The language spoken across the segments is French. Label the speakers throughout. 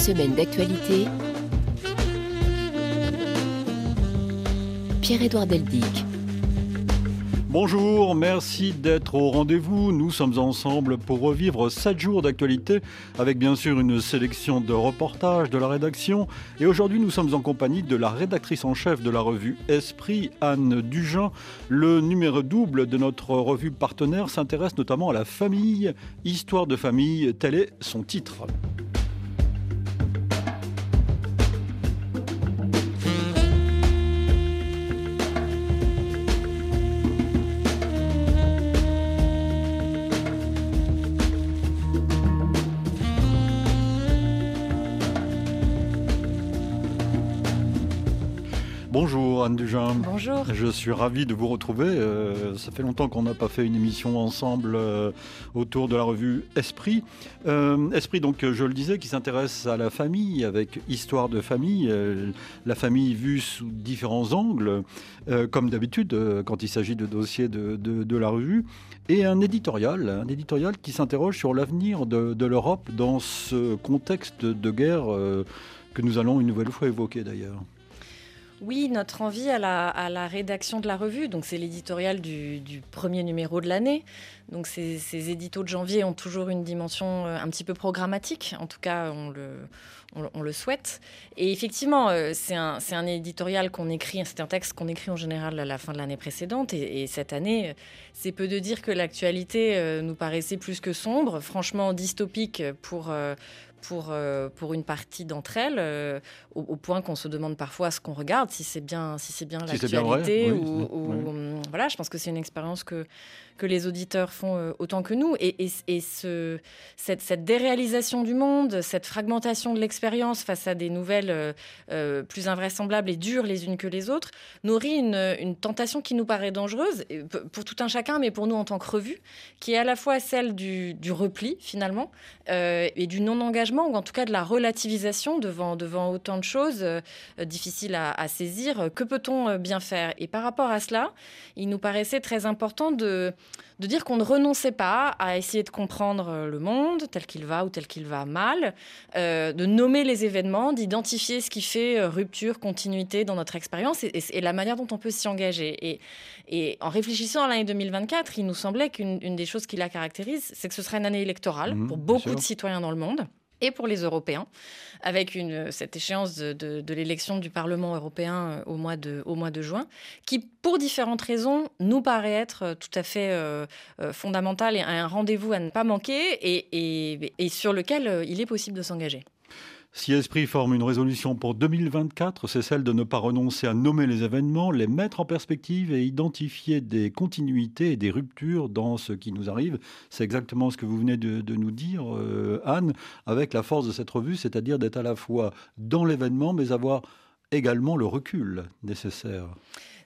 Speaker 1: Semaine d'actualité. Pierre-Édouard Deldic.
Speaker 2: Bonjour, merci d'être au rendez-vous. Nous sommes ensemble pour revivre 7 jours d'actualité avec bien sûr une sélection de reportages de la rédaction. Et aujourd'hui, nous sommes en compagnie de la rédactrice en chef de la revue Esprit, Anne Dujean. Le numéro double de notre revue partenaire s'intéresse notamment à la famille, histoire de famille, tel est son titre. Anne.
Speaker 3: Bonjour.
Speaker 2: Je suis ravi de vous retrouver. Euh, ça fait longtemps qu'on n'a pas fait une émission ensemble euh, autour de la revue Esprit. Euh, Esprit, donc, je le disais, qui s'intéresse à la famille avec Histoire de famille. la famille vue sous différents angles, comme d'habitude quand il s'agit de dossiers de, de, la revue. Et un éditorial, un éditorial qui s'interroge sur l'avenir de, de l'Europe dans ce contexte de guerre que nous allons une nouvelle fois évoquer d'ailleurs.
Speaker 3: Oui, notre envie à la, rédaction de la revue, donc c'est l'éditorial du, premier numéro de l'année. Donc ces, ces, éditos de janvier ont toujours une dimension euh, un petit peu programmatique, en tout cas on le, souhaite. Et effectivement, euh, c'est un, éditorial qu'on écrit, c'est un texte qu'on écrit en général à la fin de l'année précédente. Et, cette année, c'est peu de dire que l'actualité euh, nous paraissait plus que sombre, franchement dystopique pour pour, euh, pour une partie d'entre elles, euh, au, point qu'on se demande parfois ce qu'on regarde, si c'est bien, si bien l'actualité ou, voilà. Je pense que c'est une expérience que que les auditeurs font euh, autant que nous. Et, et, ce, cette, cette, déréalisation du monde, cette fragmentation de l'expérience face à des nouvelles plus invraisemblables et dures les unes que les autres, nourrit une, une tentation qui nous paraît dangereuse pour tout un chacun, mais pour nous en tant que revue, qui est à la fois celle du, du repli finalement et du non-engagement ou en tout cas de la relativisation devant, devant autant de choses euh, difficiles à, saisir. Que peut-on euh, bien faire? Et par rapport à cela, il nous paraissait très important de, de dire qu'on ne renonçait pas à essayer de comprendre euh, le monde tel qu'il va ou tel qu'il va mal, de nommer les événements, d'identifier ce qui fait rupture, continuité dans notre expérience et, la manière dont on peut s'y engager. Et, et en réfléchissant à l'année 2024, il nous semblait qu'une des choses qui la caractérise, c'est que ce serait une année électorale mmh, pour beaucoup de citoyens dans le monde et pour les Européens, avec cette échéance de, l'élection du Parlement européen euh, au mois, de, juin, qui, pour différentes raisons, nous paraît être euh, tout à fait euh, fondamentale et un rendez-vous à ne pas manquer et sur lequel il est possible de s'engager.
Speaker 2: Si Esprit forme une résolution pour 2024, c'est celle de ne pas renoncer à nommer les événements, les mettre en perspective et identifier des continuités et des ruptures dans ce qui nous arrive. C'est exactement ce que vous venez de, nous dire, euh, Anne, avec la force de cette revue, c'est-à-dire d'être à la fois dans l'événement, mais avoir également le recul nécessaire.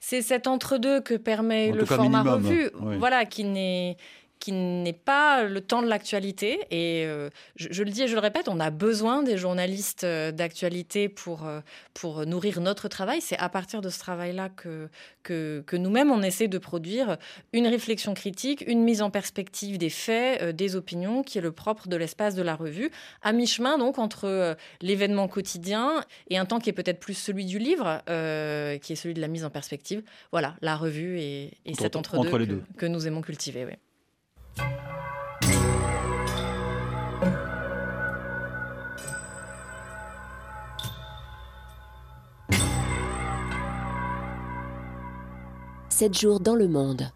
Speaker 3: C'est cet entre-deux que permet le format revue, voilà, qui n'est qui n'est pas le temps de l'actualité. Et euh, je, le dis et je le répète, on a besoin des journalistes euh, d'actualité pour, euh, pour nourrir notre travail. C'est à partir de ce travail-là que, que, nous-mêmes, on essaie de produire une réflexion critique, une mise en perspective des faits, des opinions, qui est le propre de l'espace de la revue, à mi-chemin donc entre l'événement quotidien et un temps qui est peut-être plus celui du livre, qui est celui de la mise en perspective. Voilà, la revue et, cet entre-deux que, nous aimons cultiver. Ouais.
Speaker 1: Sept jours dans le monde.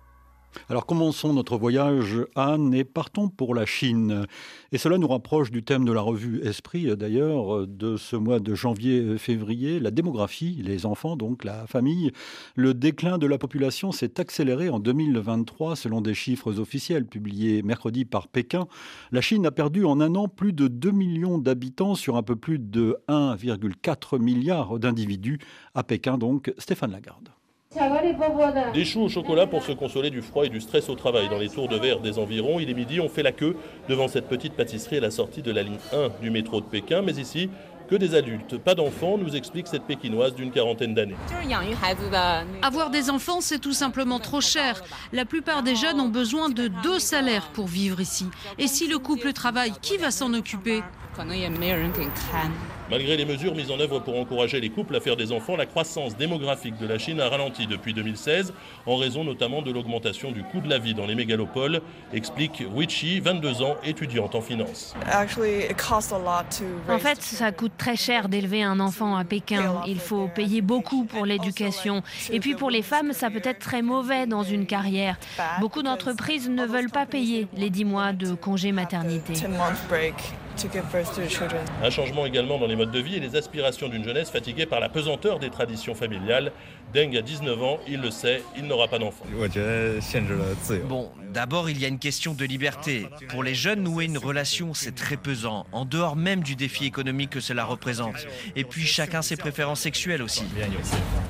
Speaker 2: Alors commençons notre voyage, Anne, et partons pour la Chine. Et cela nous rapproche du thème de la revue Esprit, d'ailleurs, de ce mois de janvier-février, la démographie, les enfants, donc la famille. Le déclin de la population s'est accéléré en 2023 selon des chiffres officiels publiés mercredi par Pékin. La Chine a perdu en un an plus de 2 millions d'habitants sur un peu plus de 1,4 milliard d'individus. À Pékin, donc, Stéphane Lagarde.
Speaker 4: Des choux au chocolat pour se consoler du froid et du stress au travail. Dans les tours de verre des environs, il est midi, on fait la queue devant cette petite pâtisserie à la sortie de la ligne 1 du métro de Pékin. Mais ici, que des adultes. Pas d'enfants, nous explique cette pékinoise d'une quarantaine d'années.
Speaker 5: Avoir des enfants, c'est tout simplement trop cher. La plupart des jeunes ont besoin de deux salaires pour vivre ici. Et si le couple travaille, qui va s'en occuper?
Speaker 4: Malgré les mesures mises en œuvre pour encourager les couples à faire des enfants, la croissance démographique de la Chine a ralenti depuis 2016, en raison notamment de l'augmentation du coût de la vie dans les mégalopoles, explique Wichi, 22 ans, étudiante en finance.
Speaker 6: En fait, ça coûte très cher d'élever un enfant à Pékin. Il faut payer beaucoup pour l'éducation. Et puis pour les femmes, ça peut être très mauvais dans une carrière. Beaucoup d'entreprises ne veulent pas payer les 10 mois de congé maternité.
Speaker 4: Un changement également dans les modes de vie et les aspirations d'une jeunesse fatiguée par la pesanteur des traditions familiales. Deng a 19 ans, il le sait, il n'aura pas d'enfant.
Speaker 7: Bon, d'abord il y a une question de liberté. Pour les jeunes, nouer une relation, c'est très pesant, en dehors même du défi économique que cela représente. Et puis chacun ses préférences sexuelles aussi.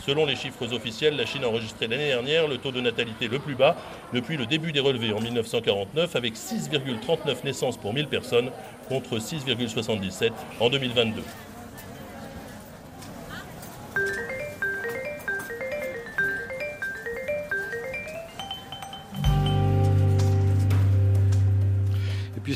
Speaker 4: Selon les chiffres officiels, la Chine a enregistré l'année dernière le taux de natalité le plus bas depuis le début des relevés en 1949 avec 6,39 naissances pour 1000 personnes contre 6,77 en 2022.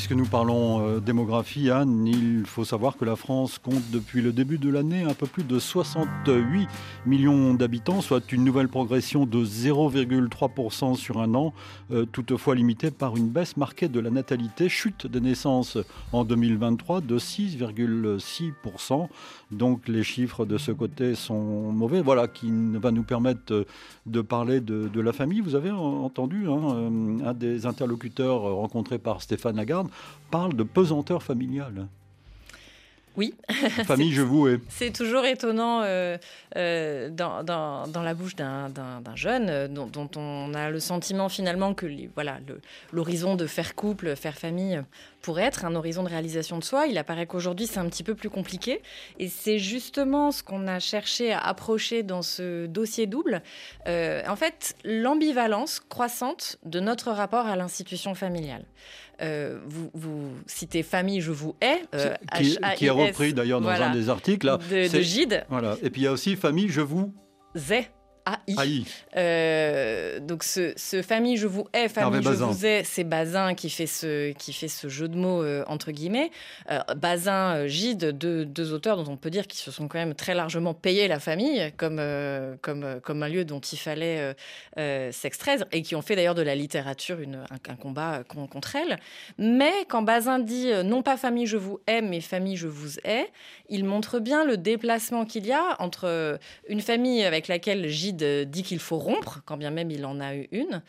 Speaker 2: Puisque nous parlons euh, démographie, Anne, il faut savoir que la France compte depuis le début de l'année un peu plus de 68 millions d'habitants, soit une nouvelle progression de 0,3% sur un an, euh, toutefois limitée par une baisse marquée de la natalité, chute des naissances en 2023 de 6,6%. Donc les chiffres de ce côté sont mauvais, voilà, qui va nous permettre de parler de, la famille. Vous avez entendu hein, euh, un des interlocuteurs rencontrés par Stéphane Lagarde parle de pesanteur familiale.
Speaker 3: Oui.
Speaker 2: Famille, je vous ai.
Speaker 3: C'est toujours étonnant euh, euh, dans, dans, la bouche d'un jeune euh, dont, on a le sentiment finalement que voilà l'horizon de faire couple, faire famille pourrait être un horizon de réalisation de soi. Il apparaît qu'aujourd'hui c'est un petit peu plus compliqué et c'est justement ce qu'on a cherché à approcher dans ce dossier double. en fait, l'ambivalence croissante de notre rapport à l'institution familiale. Euh, vous, citez famille, je vous hais.
Speaker 2: Euh, qui, est repris d'ailleurs dans un des articles. Là.
Speaker 3: De, de Gide.
Speaker 2: Voilà. Et puis il y a aussi famille, je vous
Speaker 3: ai. AI. Euh, donc ce, famille je vous hais, famille je vous ai, c'est Bazin qui fait ce qui fait ce jeu de mots euh, entre guillemets. Euh, Bazin, Gide, deux, deux, auteurs dont on peut dire qu'ils se sont quand même très largement payés la famille comme comme comme un lieu dont il fallait s'extraire et qui ont fait d'ailleurs de la littérature une, un, combat contre elle. Mais quand Bazin dit non pas famille je vous hais mais famille je vous hais, il montre bien le déplacement qu'il y a entre une famille avec laquelle Gide dit qu'il faut rompre, quand bien même il en a eu une.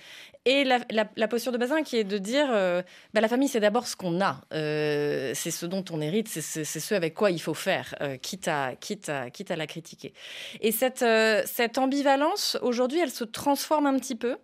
Speaker 3: Et la, posture de Bazin qui est de dire euh, bah, la famille, c'est d'abord ce qu'on a, euh, c'est ce dont on hérite, c'est ce avec quoi il faut faire, euh, quitte, à, quitte, à, la critiquer. Et cette ambivalence, aujourd'hui, elle se transforme un petit peu.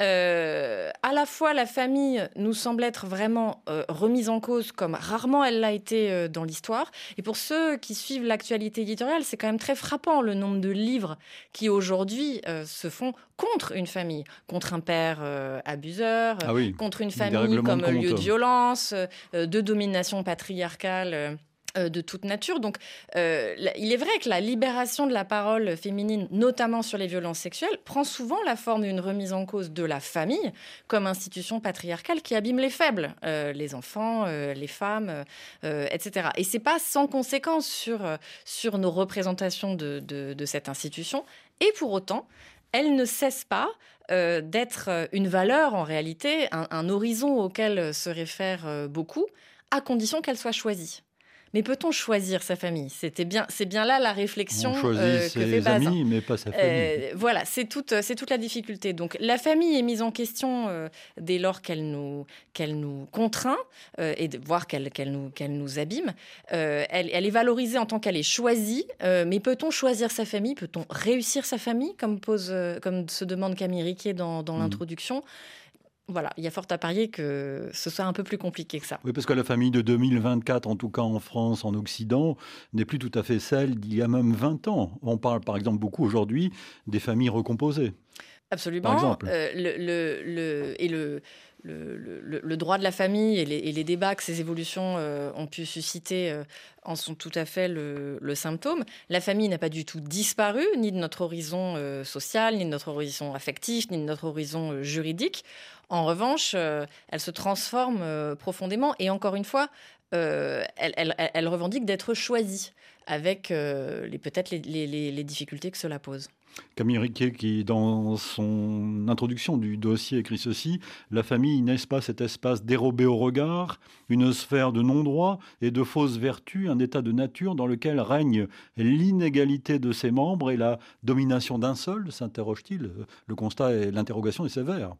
Speaker 3: Euh, à la fois, la famille nous semble être vraiment euh, remise en cause comme rarement elle l'a été euh, dans l'histoire. Et pour ceux qui suivent l'actualité éditoriale, c'est quand même très frappant le nombre de livres qui aujourd'hui se font contre une famille, contre un père abuseur,
Speaker 2: ah
Speaker 3: contre une famille comme lieu de violence, de domination patriarcale. Euh, de toute nature. Donc, euh, il est vrai que la libération de la parole féminine, notamment sur les violences sexuelles, prend souvent la forme d'une remise en cause de la famille comme institution patriarcale qui abîme les faibles, euh, les enfants, les femmes, etc. Et c'est pas sans conséquence sur, sur nos représentations de, cette institution. Et pour autant, elle ne cesse pas d'être une valeur en réalité, un, un horizon auquel se réfèrent beaucoup, à condition qu'elle soit choisie. Mais peut-on choisir sa famille? C'était bien, c'est bien là la réflexion
Speaker 2: On choisit euh, que ses amis, mais pas sa famille.
Speaker 3: Euh, voilà, c'est toute, c'est toute la difficulté. Donc la famille est mise en question euh, dès lors qu'elle nous, qu'elle nous contraint et de voir qu'elle, qu'elle nous, qu'elle nous abîme. Elle, elle, est valorisée en tant qu'elle est choisie. mais peut-on choisir sa famille? Peut-on réussir sa famille, comme pose, comme se demande Camille Riquet dans, dans mmh. l'introduction voilà, il y a fort à parier que ce soit un peu plus compliqué que ça.
Speaker 2: Oui, parce que la famille de 2024, en tout cas en France, en Occident, n'est plus tout à fait celle d'il y a même 20 ans. On parle par exemple beaucoup aujourd'hui des familles recomposées.
Speaker 3: Absolument. le, et le, le, droit de la famille et les, débats que ces évolutions euh, ont pu susciter euh, en sont tout à fait le, symptôme. La famille n'a pas du tout disparu, ni de notre horizon euh, social, ni de notre horizon affectif, ni de notre horizon juridique. En revanche, elle se transforme profondément et encore une fois, elle, revendique d'être choisie avec peut-être les difficultés que cela pose.
Speaker 2: Camille Riquet, qui, dans son introduction du dossier, écrit ceci La famille n'est-ce pas cet espace dérobé au regard, une sphère de non-droit et de fausses vertus, un état de nature dans lequel règne l'inégalité de ses membres et la domination d'un seul? s'interroge-t-il Le constat et l'interrogation est sévère.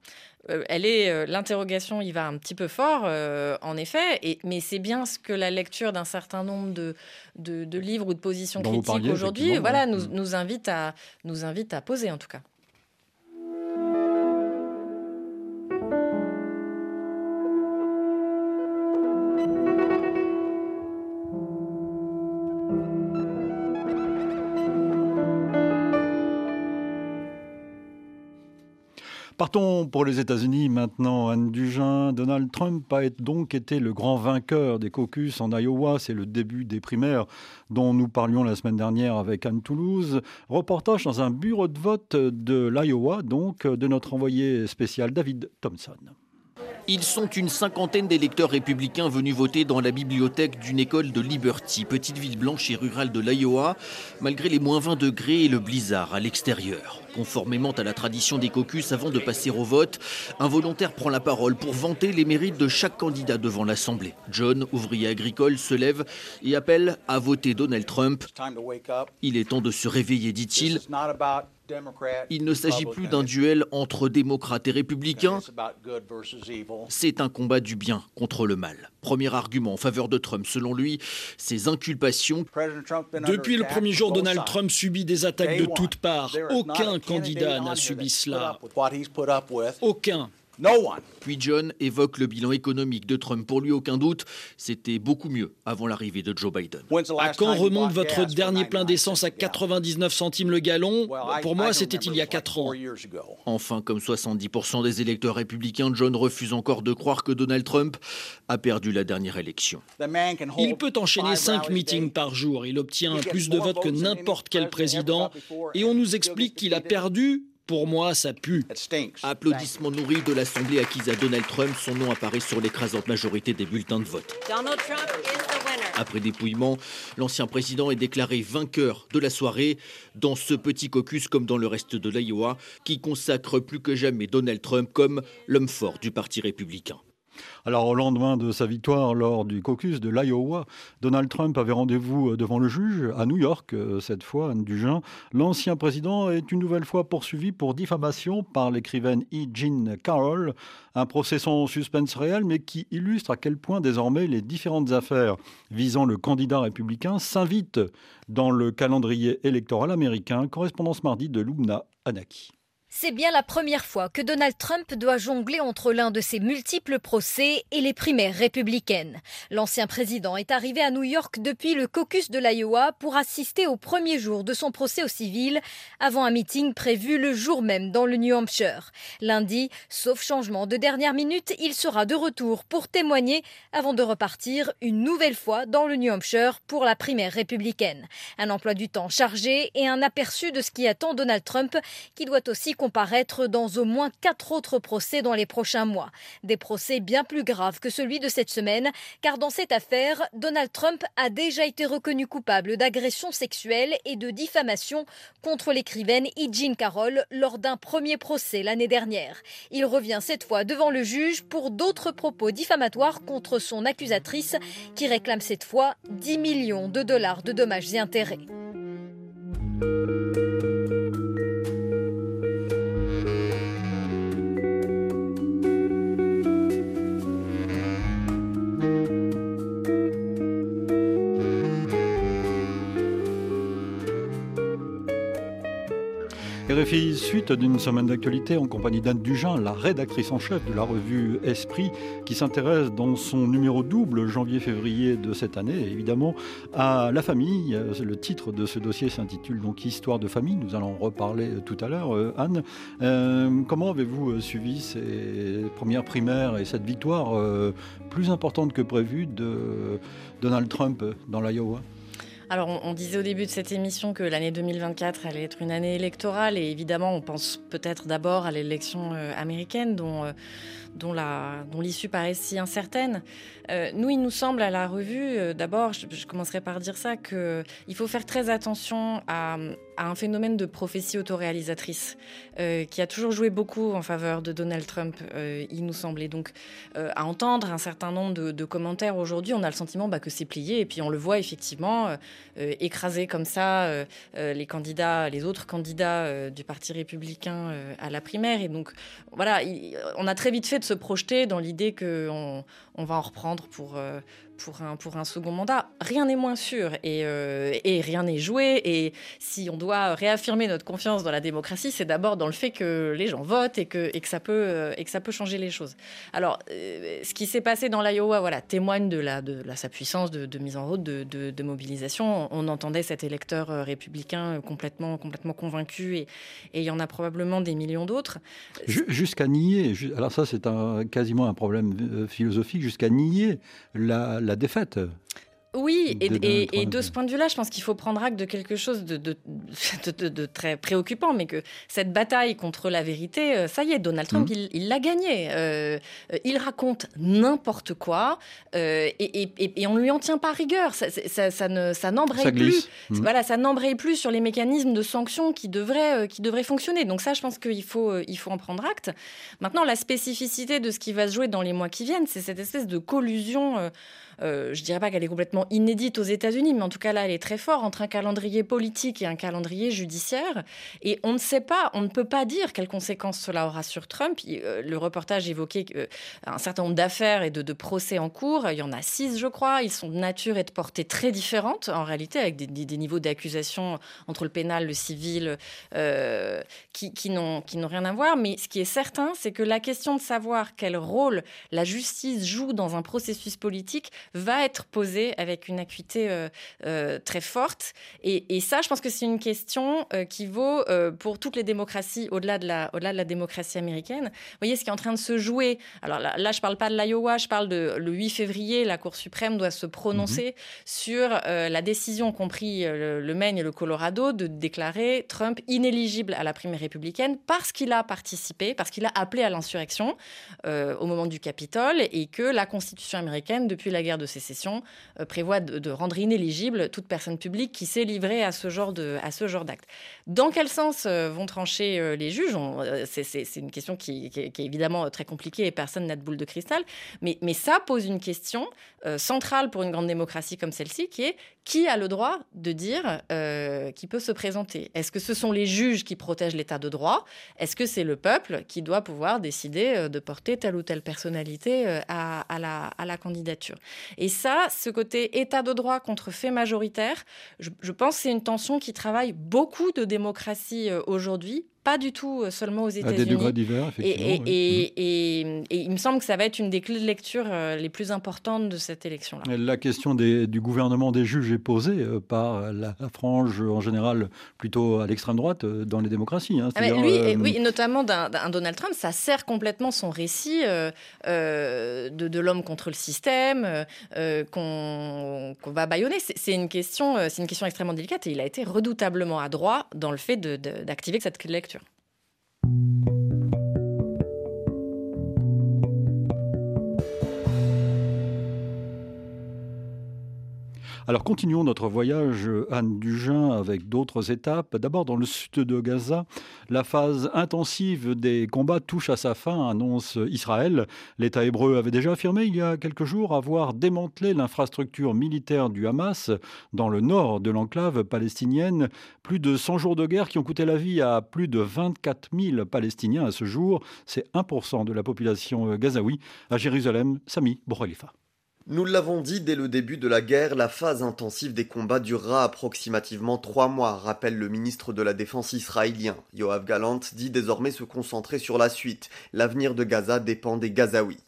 Speaker 3: Euh, elle est euh, l'interrogation il va un petit peu fort euh, en effet et, mais c'est bien ce que la lecture d'un certain nombre de, de, livres ou de positions critiques aujourd'hui voilà nous, mm. nous invite à nous invite à poser en tout cas
Speaker 2: Partons pour les États-Unis maintenant. Anne Dugin, Donald Trump a donc été le grand vainqueur des caucus en Iowa. C'est le début des primaires dont nous parlions la semaine dernière avec Anne Toulouse. Reportage dans un bureau de vote de l'Iowa, donc de notre envoyé spécial David Thompson.
Speaker 8: Ils sont une cinquantaine d'électeurs républicains venus voter dans la bibliothèque d'une école de Liberty, petite ville blanche et rurale de l'Iowa, malgré les moins 20 degrés et le blizzard à l'extérieur. Conformément à la tradition des caucus, avant de passer au vote, un volontaire prend la parole pour vanter les mérites de chaque candidat devant l'Assemblée. John, ouvrier agricole, se lève et appelle à voter Donald Trump. Il est temps de se réveiller, dit-il. Il ne s'agit plus d'un duel entre démocrates et républicains, c'est un combat du bien contre le mal. Premier argument en faveur de Trump, selon lui, ses inculpations.
Speaker 9: Depuis le premier jour, Donald Trump subit des attaques de toutes parts. Aucun candidat n'a subi cela. Aucun.
Speaker 8: Puis John évoque le bilan économique de Trump. Pour lui, aucun doute, c'était beaucoup mieux avant l'arrivée de Joe Biden.
Speaker 9: À quand remonte votre dernier plein d'essence à 99 centimes le gallon? Pour moi, c'était il y a 4 ans.
Speaker 8: Enfin, comme 70% des électeurs républicains, John refuse encore de croire que Donald Trump a perdu la dernière élection.
Speaker 9: Il peut enchaîner 5 meetings par jour. Il obtient plus de votes que n'importe quel président. Et on nous explique qu'il a perdu pour moi, ça pue.
Speaker 8: Applaudissements nourris de l'Assemblée acquise à Donald Trump, son nom apparaît sur l'écrasante majorité des bulletins de vote. Après dépouillement, l'ancien président est déclaré vainqueur de la soirée dans ce petit caucus comme dans le reste de l'Iowa qui consacre plus que jamais Donald Trump comme l'homme fort du Parti républicain.
Speaker 2: Alors, au lendemain de sa victoire lors du caucus de l'Iowa, Donald Trump avait rendez-vous devant le juge à New York, euh, cette fois, Anne Dugin. L'ancien président est une nouvelle fois poursuivi pour diffamation par l'écrivaine E. Jean Carroll. Un procès sans suspense réel, mais qui illustre à quel point désormais les différentes affaires visant le candidat républicain s'invitent dans le calendrier électoral américain. Correspondance mardi de Lumna Anaki.
Speaker 10: C'est bien la première fois que Donald Trump doit jongler entre l'un de ses multiples procès et les primaires républicaines. L'ancien président est arrivé à New York depuis le caucus de l'Iowa pour assister au premier jour de son procès au civil avant un meeting prévu le jour même dans le New Hampshire. Lundi, sauf changement de dernière minute, il sera de retour pour témoigner avant de repartir une nouvelle fois dans le New Hampshire pour la primaire républicaine. Un emploi du temps chargé et un aperçu de ce qui attend Donald Trump qui doit aussi comparaître dans au moins quatre autres procès dans les prochains mois. Des procès bien plus graves que celui de cette semaine, car dans cette affaire, Donald Trump a déjà été reconnu coupable d'agression sexuelle et de diffamation contre l'écrivaine E. Jean Carroll lors d'un premier procès l'année dernière. Il revient cette fois devant le juge pour d'autres propos diffamatoires contre son accusatrice qui réclame cette fois 10 millions de dollars de dommages et intérêts.
Speaker 2: RFI, suite d'une semaine d'actualité en compagnie d'Anne Dugin, la rédactrice en chef de la revue Esprit, qui s'intéresse dans son numéro double janvier-février de cette année, évidemment, à la famille. Le titre de ce dossier s'intitule donc Histoire de famille. Nous allons en reparler tout à l'heure. Euh, Anne, euh, comment avez-vous euh, suivi ces premières primaires et cette victoire plus importante que prévue de Donald Trump dans l'Iowa?
Speaker 3: Alors, on, disait au début de cette émission que l'année 2024 allait être une année électorale, et évidemment, on pense peut-être d'abord à l'élection euh, américaine, dont, euh, dont l'issue paraît si incertaine. Euh, nous, il nous semble à la revue, d'abord, je, je, commencerai par dire ça, qu'il faut faire très attention à, un phénomène de prophétie autoréalisatrice euh, qui a toujours joué beaucoup en faveur de Donald Trump, euh, il nous semblait. Donc, euh, à entendre un certain nombre de, commentaires aujourd'hui, on a le sentiment bah, que c'est plié, et puis on le voit effectivement écraser comme ça les candidats, les autres candidats du Parti républicain à la primaire. Et donc, voilà, on a très vite fait de se projeter dans l'idée qu'on on va en reprendre pour pour un, pour un second mandat. Rien n'est moins sûr et, euh, et rien n'est joué. Et si on doit réaffirmer notre confiance dans la démocratie, c'est d'abord dans le fait que les gens votent et que, et que, ça, peut, euh, et que ça peut changer les choses. Alors, euh, ce qui s'est passé dans l'Iowa voilà, témoigne de, la, de la, sa puissance de, mise en route, de, de, mobilisation. On entendait cet électeur républicain complètement, complètement convaincu et, et il y en a probablement des millions d'autres.
Speaker 2: Jusqu'à nier, alors ça c'est un, quasiment un problème philosophique, jusqu'à nier la la défaite.
Speaker 3: Oui, et, de ce point de vue-là, je pense qu'il faut prendre acte de quelque chose de, très préoccupant, mais que cette bataille contre la vérité, euh, ça y est, Donald Trump, mhm. il l'a gagnée. Euh, euh, il raconte n'importe quoi et, on ne lui en tient pas rigueur. Ça, ne, ça n'embraye plus. Mhm. Voilà, ça n'embraye plus sur les mécanismes de sanctions qui devraient, qui devraient fonctionner. Donc ça, je pense qu'il faut, il faut en prendre acte. Maintenant, la spécificité de ce qui va se jouer dans les mois qui viennent, c'est cette espèce de collusion euh, je dirais pas qu'elle est complètement inédite aux États-Unis, mais en tout cas là, elle est très forte entre un calendrier politique et un calendrier judiciaire. Et on ne sait pas, on ne peut pas dire quelles conséquences cela aura sur Trump. Euh, le reportage évoquait euh, un certain nombre d'affaires et de, procès en cours. Il y en a six, je crois. Ils sont de nature et de portée très différentes, en réalité, avec des, niveaux d'accusation entre le pénal, le civil, qui, qui n'ont rien à voir. Mais ce qui est certain, c'est que la question de savoir quel rôle la justice joue dans un processus politique va être posée avec une acuité euh, euh, très forte. Et, ça, je pense que c'est une question euh, qui vaut pour toutes les démocraties au-delà de, la, au-delà de la démocratie américaine. Vous voyez ce qui est en train de se jouer. Alors là, je ne parle pas de l'Iowa, je parle de le 8 février, la Cour suprême doit se prononcer mhm. sur la décision, compris le, le, Maine et le Colorado, de déclarer Trump inéligible à la primaire républicaine parce qu'il a participé, parce qu'il a appelé à l'insurrection au moment du Capitole et que la Constitution américaine, depuis la guerre de sécession euh, prévoit de, rendre inéligible toute personne publique qui s'est livrée à ce genre de d'acte. Dans quel sens euh, vont trancher euh, les juges? C'est une question qui, est évidemment très compliquée et personne n'a de boule de cristal, mais, ça pose une question centrale pour une grande démocratie comme celle-ci, qui est qui a le droit de dire qui peut se présenter? Est-ce que ce sont les juges qui protègent l'état de droit? Est-ce que c'est le peuple qui doit pouvoir décider de porter telle ou telle personnalité à la candidature? Et ça, ce côté état de droit contre fait majoritaire, je, pense que c'est une tension qui travaille beaucoup de démocraties euh, aujourd'hui pas du tout euh, seulement aux États-Unis. À
Speaker 2: des degrés divers,
Speaker 3: effectivement. Et, et, il me semble que ça va être une des clés de lecture euh, les plus importantes de cette élection-là.
Speaker 2: La question des, du gouvernement des juges est posée euh, par la, frange, en général, plutôt à l'extrême droite dans les démocraties. Hein.
Speaker 3: Ah lui, oui, notamment d'un Donald Trump, ça sert complètement son récit de, de l'homme contre le système, qu'on va bâillonner. C'est une, question, une question extrêmement délicate et il a été redoutablement adroit dans le fait d'activer cette clé de
Speaker 2: Alors continuons notre voyage, Anne Dugin, avec d'autres étapes. D'abord dans le sud de Gaza, la phase intensive des combats touche à sa fin, annonce Israël. L'État hébreu avait déjà affirmé il y a quelques jours avoir démantelé l'infrastructure militaire du Hamas dans le nord de l'enclave palestinienne. Plus de 100 jours de guerre qui ont coûté la vie à plus de 24 000 Palestiniens à ce jour. C'est 1% de la population gazaoui. À Jérusalem, Sami Boukhalifa.
Speaker 11: Nous l'avons dit dès le début de la guerre, la phase intensive des combats durera approximativement trois mois, rappelle le ministre de la Défense israélien. Yoav Galant dit désormais se concentrer sur la suite. L'avenir de Gaza dépend des Gazaouis.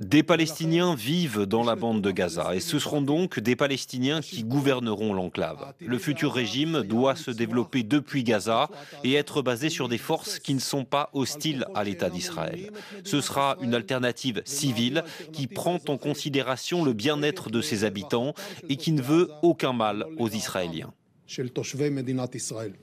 Speaker 12: Des Palestiniens vivent dans la bande de Gaza et ce seront donc des Palestiniens qui gouverneront l'enclave. Le futur régime doit se développer depuis Gaza et être basé sur des forces qui ne sont pas hostiles à l'État d'Israël. Ce sera une alternative civile qui prend en considération le bien-être de ses habitants et qui ne veut aucun mal aux Israéliens.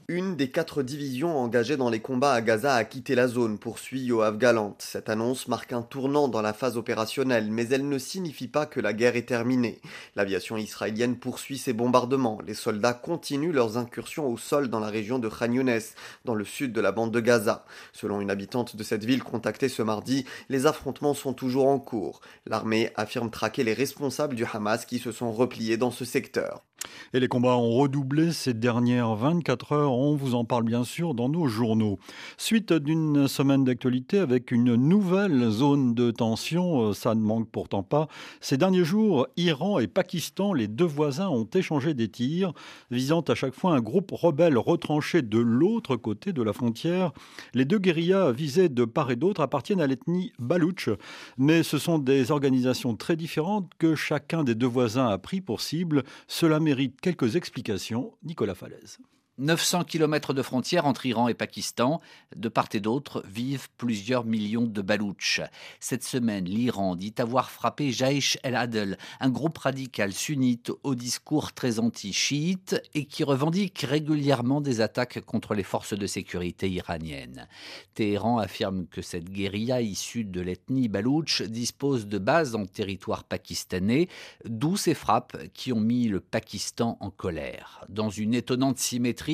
Speaker 11: Une des quatre divisions engagées dans les combats à Gaza a quitté la zone, poursuit Yoav Galant. Cette annonce marque un tournant dans la phase opérationnelle, mais elle ne signifie pas que la guerre est terminée. L'aviation israélienne poursuit ses bombardements. Les soldats continuent leurs incursions au sol dans la région de Khan Younes, dans le sud de la bande de Gaza. Selon une habitante de cette ville contactée ce mardi, les affrontements sont toujours en cours. L'armée affirme traquer les responsables du Hamas qui se sont repliés dans ce secteur.
Speaker 2: Et les combats ont redoublé ces dernières 24 heures. On vous en parle bien sûr dans nos journaux. Suite d'une semaine d'actualité avec une nouvelle zone de tension, euh, ça ne manque pourtant pas. Ces derniers jours, Iran et Pakistan, les deux voisins, ont échangé des tirs visant à chaque fois un groupe rebelle retranché de l'autre côté de la frontière. Les deux guérillas visées de part et d'autre appartiennent à l'ethnie baloutche, mais ce sont des organisations très différentes que chacun des deux voisins a pris pour cible. Cela mérite quelques explications. Nicolas Falaise.
Speaker 13: 900 km de frontière entre Iran et Pakistan. De part et d'autre vivent plusieurs millions de Baloutches. Cette semaine, l'Iran dit avoir frappé Jaïch el-Adel, un groupe radical sunnite au discours très anti-chiite et qui revendique régulièrement des attaques contre les forces de sécurité iraniennes. Téhéran affirme que cette guérilla issue de l'ethnie Baloutche dispose de bases en territoire pakistanais, d'où ces frappes qui ont mis le Pakistan en colère. Dans une étonnante symétrie,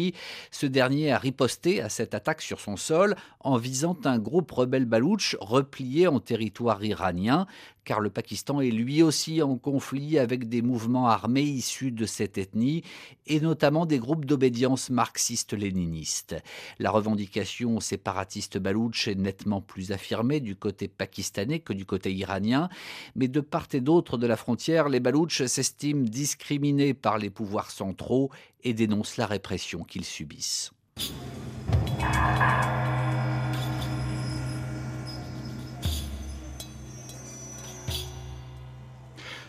Speaker 13: ce dernier a riposté à cette attaque sur son sol en visant un groupe rebelle baloutche replié en territoire iranien, car le Pakistan est lui aussi en conflit avec des mouvements armés issus de cette ethnie, et notamment des groupes d'obédience marxiste-léniniste. La revendication séparatiste baloutche est nettement plus affirmée du côté pakistanais que du côté iranien, mais de part et d'autre de la frontière, les baloutches s'estiment discriminés par les pouvoirs centraux et dénoncent la répression qu'ils subissent.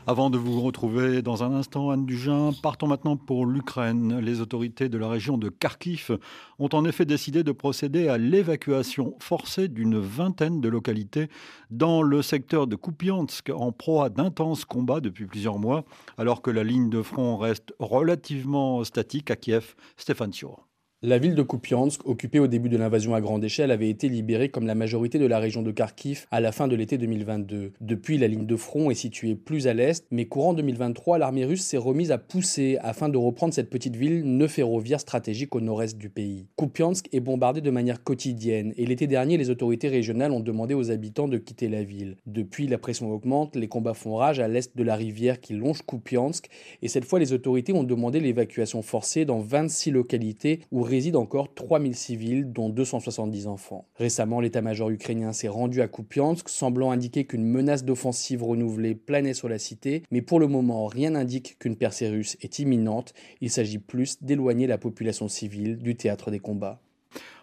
Speaker 2: Avant de vous retrouver dans un instant, Anne Dugin, partons maintenant pour l'Ukraine. Les autorités de la région de Kharkiv ont en effet décidé de procéder à l'évacuation forcée d'une vingtaine de localités dans le secteur de Kupiansk en proie d'intenses combats depuis plusieurs mois, alors que la ligne de front reste relativement statique à Kiev. Stéphane.
Speaker 14: La ville de Kupiansk, occupée au début de l'invasion à grande échelle, avait été libérée comme la majorité de la région de Kharkiv à la fin de l'été 2022. Depuis, la ligne de front est située plus à l'est, mais courant 2023, l'armée russe s'est remise à pousser afin de reprendre cette petite ville nœud ferroviaire stratégique au nord-est du pays. Kupiansk est bombardée de manière quotidienne et l'été dernier, les autorités régionales ont demandé aux habitants de quitter la ville. Depuis, la pression augmente, les combats font rage à l'est de la rivière qui longe Kupiansk et cette fois, les autorités ont demandé l'évacuation forcée dans 26 localités où résident encore 3000 civils, dont 270 enfants. Récemment, l'état-major ukrainien s'est rendu à Kupiansk, semblant indiquer qu'une menace d'offensive renouvelée planait sur la cité, mais pour le moment, rien n'indique qu'une percée russe est imminente. Il s'agit plus d'éloigner la population civile du théâtre des combats.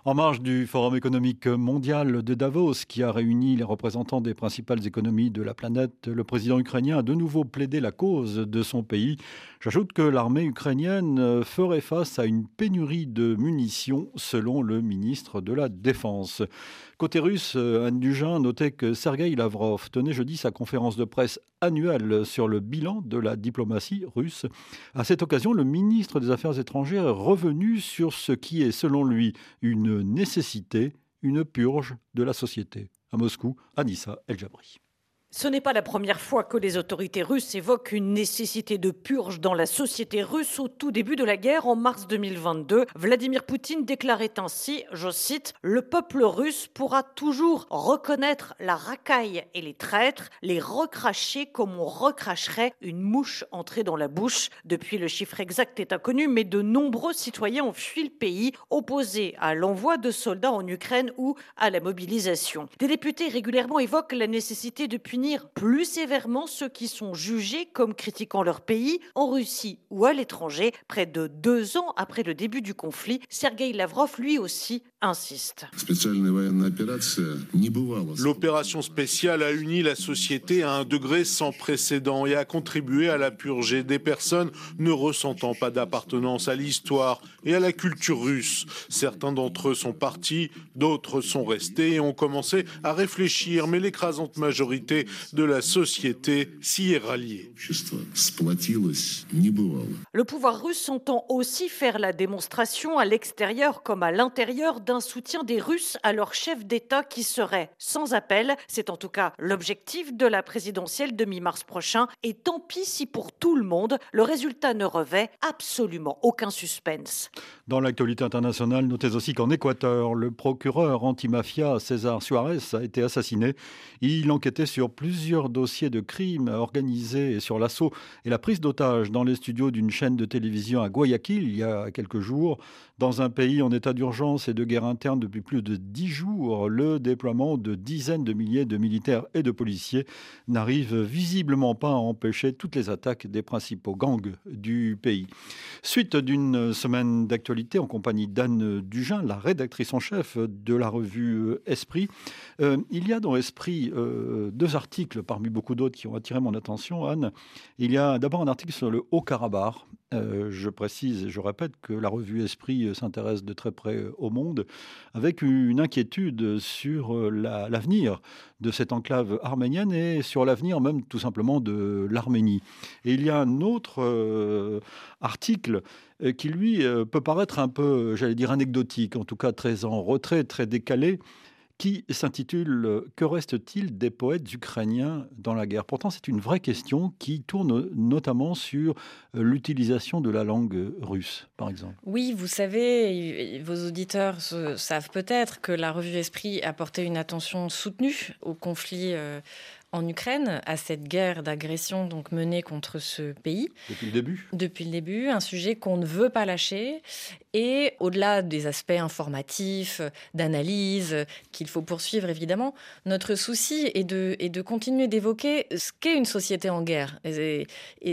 Speaker 2: En marge du Forum économique mondial de Davos, qui a réuni les représentants des principales économies de la planète, le président ukrainien a de nouveau plaidé la cause de son pays. J'ajoute que l'armée ukrainienne ferait face à une pénurie de munitions, selon le ministre de la Défense. Côté russe, Anne Dugin notait que Sergei Lavrov tenait jeudi sa conférence de presse annuelle sur le bilan de la diplomatie russe. À cette occasion, le ministre des Affaires étrangères est revenu sur ce qui est, selon lui, une nécessité, une purge de la société. À Moscou, Anissa El-Jabri.
Speaker 15: Ce n'est pas la première fois que les autorités russes évoquent une nécessité de purge dans la société russe au tout début de la guerre en mars 2022. Vladimir Poutine déclarait ainsi, je cite, Le peuple russe pourra toujours reconnaître la racaille et les traîtres, les recracher comme on recracherait une mouche entrée dans la bouche. Depuis, le chiffre exact est inconnu, mais de nombreux citoyens ont fui le pays, opposés à l'envoi de soldats en Ukraine ou à la mobilisation. Des députés régulièrement évoquent la nécessité de punir punir plus sévèrement ceux qui sont jugés comme critiquant leur pays en Russie ou à l'étranger. Près de deux ans après le début du conflit, Sergei Lavrov lui aussi insiste.
Speaker 16: L'opération spéciale a uni la société à un degré sans précédent et a contribué à la purger des personnes ne ressentant pas d'appartenance à l'histoire et à la culture russe. Certains d'entre eux sont partis, d'autres sont restés et ont commencé à réfléchir, mais l'écrasante majorité de la société s'y est ralliée.
Speaker 15: Le pouvoir russe entend aussi faire la démonstration à l'extérieur comme à l'intérieur d'un soutien des Russes à leur chef d'État qui serait sans appel. C'est en tout cas l'objectif de la présidentielle de mi-mars prochain. Et tant pis si pour tout le monde, le résultat ne revêt absolument aucun suspense.
Speaker 2: Dans l'actualité internationale, notez aussi qu'en Équateur, le procureur antimafia César Suarez a été assassiné. Il enquêtait sur plusieurs dossiers de crimes organisés et sur l'assaut et la prise d'otages dans les studios d'une chaîne de télévision à Guayaquil il y a quelques jours. Dans un pays en état d'urgence et de guerre interne depuis plus de dix jours, le déploiement de dizaines de milliers de militaires et de policiers n'arrive visiblement pas à empêcher toutes les attaques des principaux gangs du pays. Suite d'une semaine d'actualité en compagnie d'Anne Dugin, la rédactrice en chef de la revue Esprit. Euh, il y a dans Esprit euh, deux articles parmi beaucoup d'autres qui ont attiré mon attention, Anne. Il y a d'abord un article sur le Haut-Karabakh. Euh, je précise et je répète que la revue Esprit s'intéresse de très près au monde, avec une inquiétude sur l'avenir de cette enclave arménienne et sur l'avenir même tout simplement de l'Arménie. Et il y a un autre article qui, lui, peut paraître un peu, j'allais dire, anecdotique, en tout cas très en retrait, très décalé, qui s'intitule Que reste-t-il des poètes ukrainiens dans la guerre? Pourtant, c'est une vraie question qui tourne notamment sur l'utilisation de la langue russe, par exemple.
Speaker 3: Oui, vous savez, vos auditeurs savent peut-être que la revue Esprit a porté une attention soutenue au conflit en Ukraine, à cette guerre d'agression donc menée contre ce pays.
Speaker 2: Depuis le début?
Speaker 3: Depuis le début, un sujet qu'on ne veut pas lâcher. Et au-delà des aspects informatifs, d'analyse, qu'il faut poursuivre évidemment, notre souci est de, est de continuer d'évoquer ce qu'est une société en guerre et,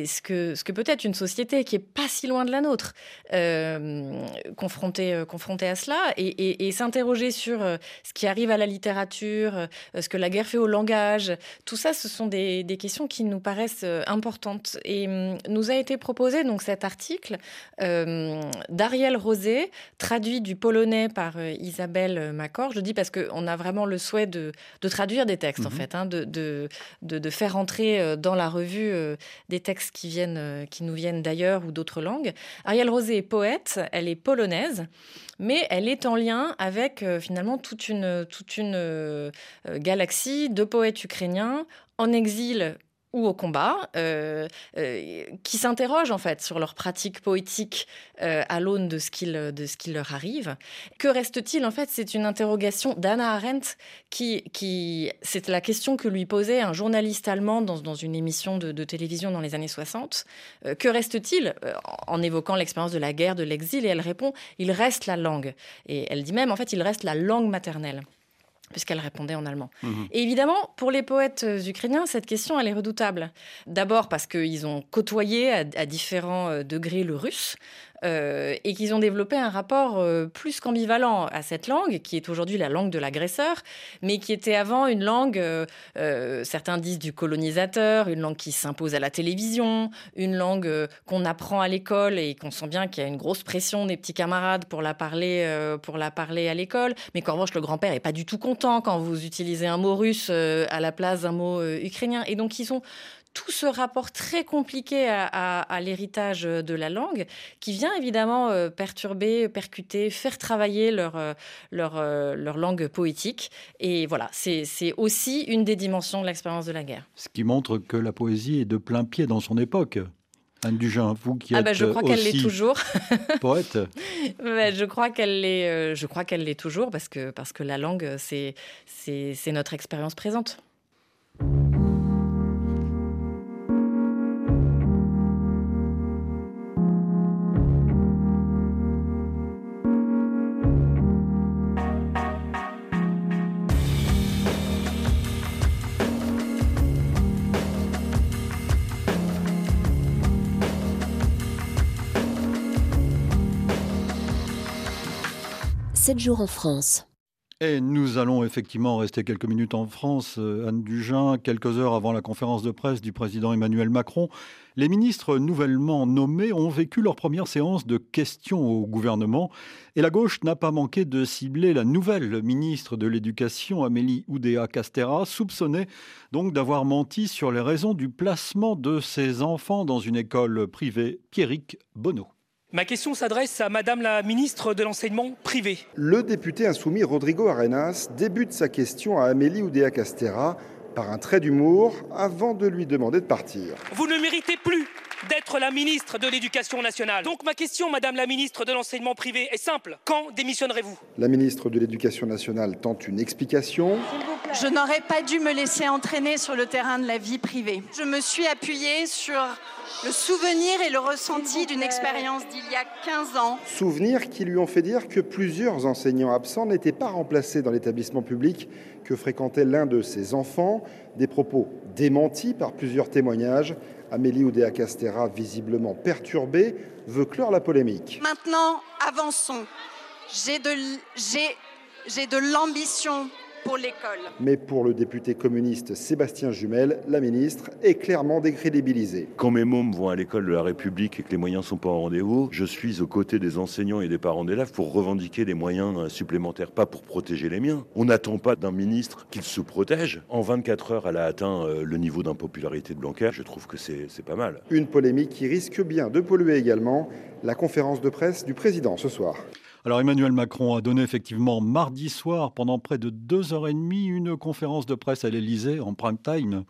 Speaker 3: ce que, ce que peut être une société qui est pas si loin de la nôtre, euh, confrontée, euh, confrontée à cela, et, et s'interroger sur euh, ce qui arrive à la littérature, ce que la guerre fait au langage, tout ça, ce sont des, questions qui nous paraissent euh, importantes. Et hum, nous a été proposé donc cet article euh, d'Ariel Rosé, traduit du polonais par euh, Isabelle Macor. Je dis parce qu'on a vraiment le souhait de, traduire des textes, en mhm. fait, hein, de, de, faire entrer dans la revue des textes qui, viennent, qui nous viennent d'ailleurs ou d'autres langues. Ariel Rosé est poète, elle est polonaise mais elle est en lien avec euh, finalement toute une, toute une euh, galaxie de poètes ukrainiens en exil ou au combat, euh, euh, qui s'interrogent en fait sur leur pratique poétique euh, à l'aune de ce qu'il qui leur arrive. Que reste-t-il en fait? C'est une interrogation d'Anna Arendt qui c'est la question que lui posait un journaliste allemand dans, dans une émission de, de, télévision dans les années 60. que reste-t-il? En évoquant l'expérience de la guerre, de l'exil Et elle répond il reste la langue. Et elle dit même en fait il reste la langue maternelle puisqu'elle répondait en allemand. Mhm. Et évidemment, pour les poètes euh, ukrainiens, cette question, elle est redoutable. D'abord parce qu'ils ont côtoyé à, différents euh, degrés le russe, euh, et qu'ils ont développé un rapport plus qu'ambivalent à cette langue, qui est aujourd'hui la langue de l'agresseur, mais qui était avant une langue, certains disent du colonisateur, une langue qui s'impose à la télévision, une langue qu'on apprend à l'école et qu'on sent bien qu'il y a une grosse pression des petits camarades pour la parler, pour la parler à l'école, mais qu'en revanche le grand-père est pas du tout content quand vous utilisez un mot russe euh, à la place d'un mot euh, ukrainien. Et donc, ils ont tout ce rapport très compliqué à, l'héritage de la langue qui vient évidemment euh, perturber, percuter, faire travailler leur, leur, leur langue poétique. Et voilà, c'est aussi une des dimensions de l'expérience de la guerre.
Speaker 2: Ce qui montre que la poésie est de plein pied dans son époque. Anne Dugin, vous qui ah bah,
Speaker 3: je crois qu'elle l'est toujours.
Speaker 2: poète.
Speaker 3: je crois qu'elle l'est. Euh, je crois qu'elle l'est toujours parce que parce que la langue c'est c'est notre expérience présente.
Speaker 1: 7 jours en France.
Speaker 2: Et nous allons effectivement rester quelques minutes en France, euh, Anne Dugin, quelques heures avant la conférence de presse du président Emmanuel Macron. Les ministres nouvellement nommés ont vécu leur première séance de questions au gouvernement et la gauche n'a pas manqué de cibler la nouvelle ministre de l'Éducation, Amélie Oudéa-Castera, soupçonnée donc d'avoir menti sur les raisons du placement de ses enfants dans une école privée. Pierrick Bonneau.
Speaker 17: Ma question s'adresse à Madame la ministre de l'Enseignement privé.
Speaker 18: Le député insoumis Rodrigo Arenas débute sa question à Amélie Oudéa-Castera par un trait d'humour avant de lui demander de partir.
Speaker 17: Vous ne méritez plus d'être la ministre de l'Éducation nationale. Donc ma question, Madame la ministre de l'Enseignement privé, est simple. Quand démissionnerez-vous?
Speaker 18: La ministre de l'Éducation nationale tente une explication.
Speaker 19: Je n'aurais pas dû me laisser entraîner sur le terrain de la vie privée. Je me suis appuyée sur le souvenir et le ressenti d'une expérience d'il y a 15 ans.
Speaker 18: Souvenirs qui lui ont fait dire que plusieurs enseignants absents n'étaient pas remplacés dans l'établissement public que fréquentait l'un de ses enfants. Des propos démentis par plusieurs témoignages. Amélie Oudéa-Castera, visiblement perturbée, veut clore la polémique.
Speaker 19: Maintenant, avançons. J'ai de, j'ai de l'ambition pour l'école.
Speaker 18: Mais pour le député communiste Sébastien Jumel, la ministre est clairement décrédibilisée.
Speaker 20: Quand mes mômes vont à l'école de la République et que les moyens ne sont pas au rendez-vous, je suis aux côtés des enseignants et des parents d'élèves pour revendiquer des moyens supplémentaires, pas pour protéger les miens. On n'attend pas d'un ministre qu'il se protège. En 24 heures, elle a atteint euh, le niveau d'impopularité de Blanquer. Je trouve que c'est pas mal.
Speaker 18: Une polémique qui risque bien de polluer également la conférence de presse du président ce soir.
Speaker 2: Alors Emmanuel Macron a donné effectivement mardi soir, pendant près de deux heures et demie, une conférence de presse à l'Elysée en prime time.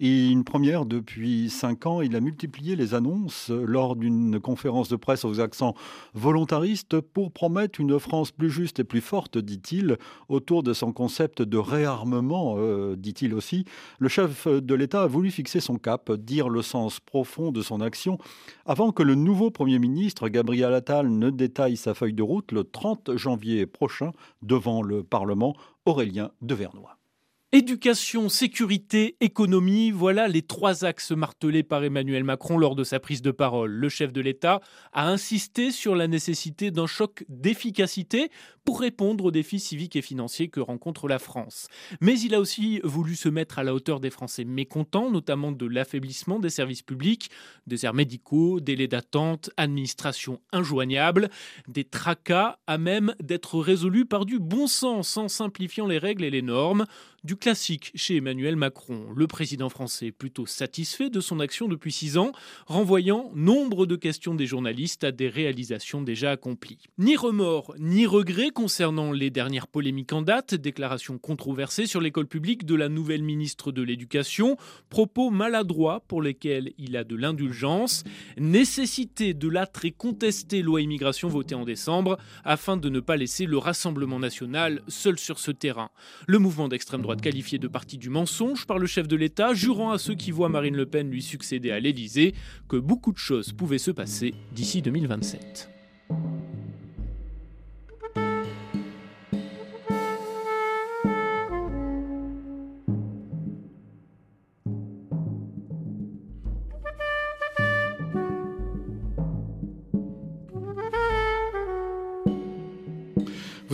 Speaker 2: Et une première depuis cinq ans, il a multiplié les annonces lors d'une conférence de presse aux accents volontaristes pour promettre une France plus juste et plus forte, dit-il, autour de son concept de réarmement, euh, dit-il aussi. Le chef de l'État a voulu fixer son cap, dire le sens profond de son action, avant que le nouveau Premier ministre, Gabriel Attal, ne détaille sa feuille de route le 30 janvier prochain devant le Parlement. Aurélien Devernois.
Speaker 21: Éducation, sécurité, économie, voilà les trois axes martelés par Emmanuel Macron lors de sa prise de parole. Le chef de l'État a insisté sur la nécessité d'un choc d'efficacité pour répondre aux défis civiques et financiers que rencontre la France. Mais il a aussi voulu se mettre à la hauteur des Français mécontents, notamment de l'affaiblissement des services publics, déserts médicaux, délais d'attente, administration injoignable, des tracas à même d'être résolus par du bon sens en simplifiant les règles et les normes du classique chez Emmanuel Macron, le président français plutôt satisfait de son action depuis six ans, renvoyant nombre de questions des journalistes à des réalisations déjà accomplies. Ni remords, ni regrets concernant les dernières polémiques en date, déclarations controversées sur l'école publique de la nouvelle ministre de l'Éducation, propos maladroits pour lesquels il a de l'indulgence, nécessité de la très contestée loi immigration votée en décembre afin de ne pas laisser le Rassemblement national seul sur ce terrain. Le mouvement d'extrême droite qualifié de parti du mensonge par le chef de l'État, jurant à ceux qui voient Marine Le Pen lui succéder à l'Élysée que beaucoup de choses pouvaient se passer d'ici 2027.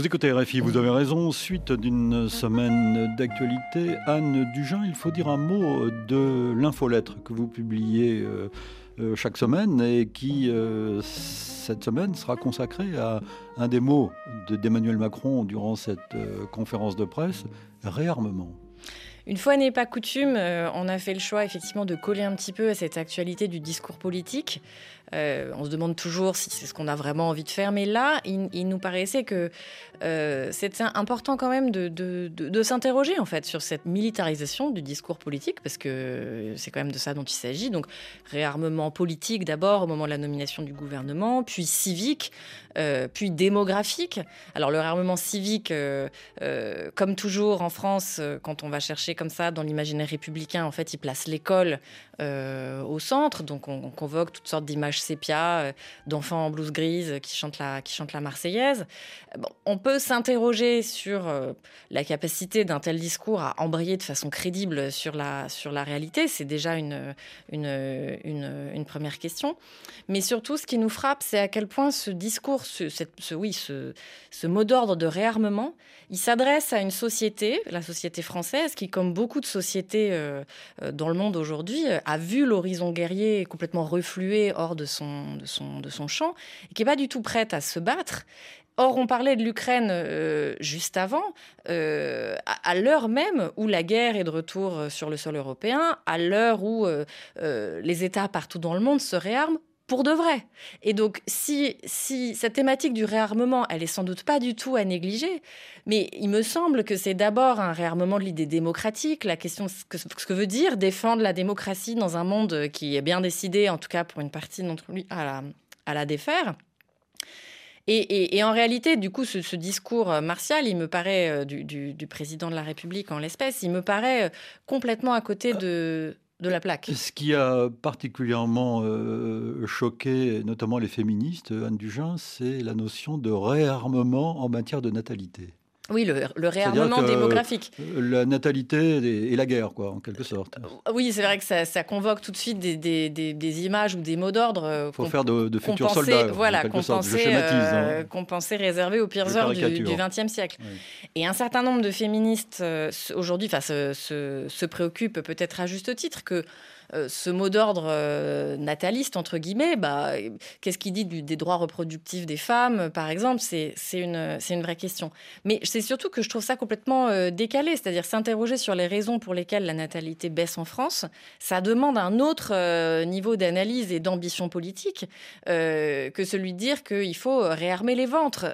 Speaker 2: Vous écoutez RFI, vous avez raison. Suite d'une semaine d'actualité, Anne Dugin, il faut dire un mot de l'infolettre que vous publiez euh, euh, chaque semaine et qui, euh, cette semaine, sera consacrée à un des mots d'Emmanuel Macron durant cette conférence de presse, réarmement.
Speaker 3: Une fois n'est pas coutume, on a fait le choix effectivement de coller un petit peu à cette actualité du discours politique. Euh, on se demande toujours si c'est ce qu'on a vraiment envie de faire, mais là, il, nous paraissait que euh, c'était important quand même de, s'interroger en fait sur cette militarisation du discours politique, parce que c'est quand même de ça dont il s'agit. Donc réarmement politique d'abord au moment de la nomination du gouvernement, puis civique, euh, puis démographique. Alors le réarmement civique, comme toujours en France, quand on va chercher comme ça dans l'imaginaire républicain. En fait, il place l'école euh, au centre. Donc, on, convoque toutes sortes d'images sépia, euh, d'enfants en blouse grise qui chantent la, qui chantent la Marseillaise. On peut s'interroger sur euh, la capacité d'un tel discours à embrayer de façon crédible sur la, sur la réalité. C'est déjà une, une, une, première question. Mais surtout, ce qui nous frappe, c'est à quel point ce discours, ce, ce oui, ce, ce mot d'ordre de réarmement, il s'adresse à une société, la société française, qui, comme beaucoup de sociétés dans le monde aujourd'hui, a vu l'horizon guerrier complètement reflué hors de son, de son, de son champ et qui n'est pas du tout prête à se battre. Or, on parlait de l'Ukraine euh, juste avant, euh, à, l'heure même où la guerre est de retour euh, sur le sol européen, à l'heure où les États partout dans le monde se réarment pour de vrai. Et donc, si, si cette thématique du réarmement, elle est sans doute pas du tout à négliger, mais il me semble que c'est d'abord un réarmement de l'idée démocratique, la question de ce que, ce que veut dire défendre la démocratie dans un monde qui est bien décidé, en tout cas pour une partie d'entre lui, à la, à la défaire. Et, et, en réalité, du coup, ce, ce, discours martial, il me paraît, euh, du, du, du président de la République en l'espèce, il me paraît euh, complètement à côté de,
Speaker 2: Ce qui a particulièrement euh, choqué notamment les féministes, Anne Dugin, c'est la notion de réarmement en matière de natalité.
Speaker 3: Oui, le, réarmement démographique.
Speaker 2: La natalité et la guerre, quoi, en quelque sorte.
Speaker 3: Euh, oui, c'est vrai que ça, convoque tout de suite des, images ou des mots d'ordre. Il
Speaker 2: euh, faut faire de, futurs soldats.
Speaker 3: Voilà, compenser, euh, hein. réservé aux pires heures du XXe siècle. Et un certain nombre de féministes aujourd'hui se, se, se préoccupent peut-être à juste titre que euh, ce mot d'ordre euh, nataliste, entre guillemets, bah, qu'est-ce qu'il dit des droits reproductifs des femmes, par exemple? C'est une, une vraie question. Mais c'est surtout que je trouve ça complètement euh, décalé, c'est-à-dire s'interroger sur les raisons pour lesquelles la natalité baisse en France, ça demande un autre niveau d'analyse et d'ambition politique que celui de dire qu'il faut réarmer les ventres.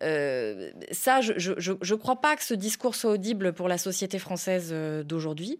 Speaker 3: ça, je ne crois pas que ce discours soit audible pour la société française d'aujourd'hui.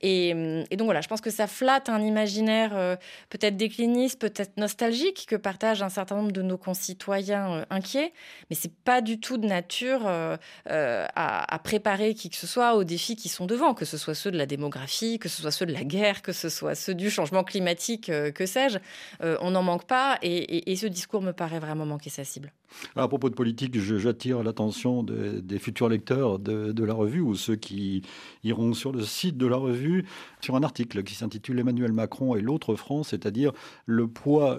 Speaker 3: Et, et donc voilà, je pense que ça flatte un imaginaire euh, peut-être décliniste, peut-être nostalgique que partagent un certain nombre de nos concitoyens euh, inquiets, mais c'est pas du tout de nature euh, à, préparer qui que ce soit aux défis qui sont devant, que ce soit ceux de la démographie, que ce soit ceux de la guerre, que ce soit ceux du changement climatique, que sais-je. on n'en manque pas et, ce discours me paraît vraiment manquer sa cible.
Speaker 2: À propos de politique, j'attire l'attention des, futurs lecteurs de, la revue ou ceux qui iront sur le site de la revue sur un article qui s'intitule intitule Emmanuel Macron et l'autre France, c'est-à-dire le poids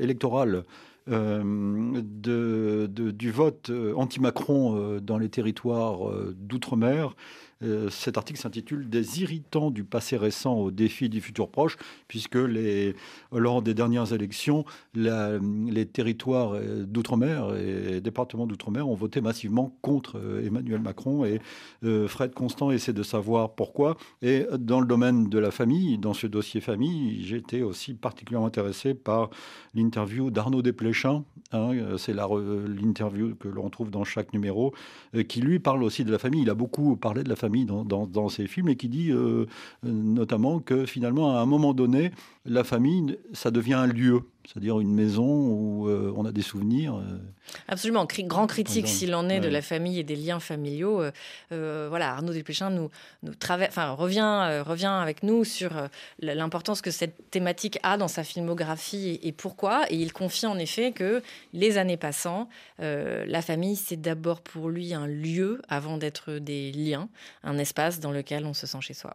Speaker 2: électoral euh, du vote euh, anti-Macron euh, dans les territoires d'outre-mer euh, cet article s'intitule Des irritants du passé récent aux défis du futur proche, puisque lors des dernières élections, les territoires euh, d'outre-mer et départements d'outre-mer ont voté massivement contre euh, Emmanuel Macron. Et Fred Constant essaie de savoir pourquoi. Et dans le domaine de la famille, dans ce dossier famille, été aussi particulièrement intéressé par l'interview d'Arnaud Desplechin. Hein, C'est l'interview que l'on trouve dans chaque numéro, qui lui parle aussi de la famille. Il a beaucoup parlé de la famille dans, dans, ces films et qui dit euh, notamment que finalement, à un moment donné, la famille, ça devient un lieu, c'est-à-dire une maison où euh, on a des souvenirs. Euh.
Speaker 3: Absolument, grand critique s'il en est de la famille et des liens familiaux. voilà, Arnaud Desplechin nous, nous enfin, revient, revient avec nous sur l'importance que cette thématique a dans sa filmographie et, pourquoi. Et il confie en effet que les années passant, la famille, c'est d'abord pour lui un lieu avant d'être des liens, un espace dans lequel on se sent chez soi.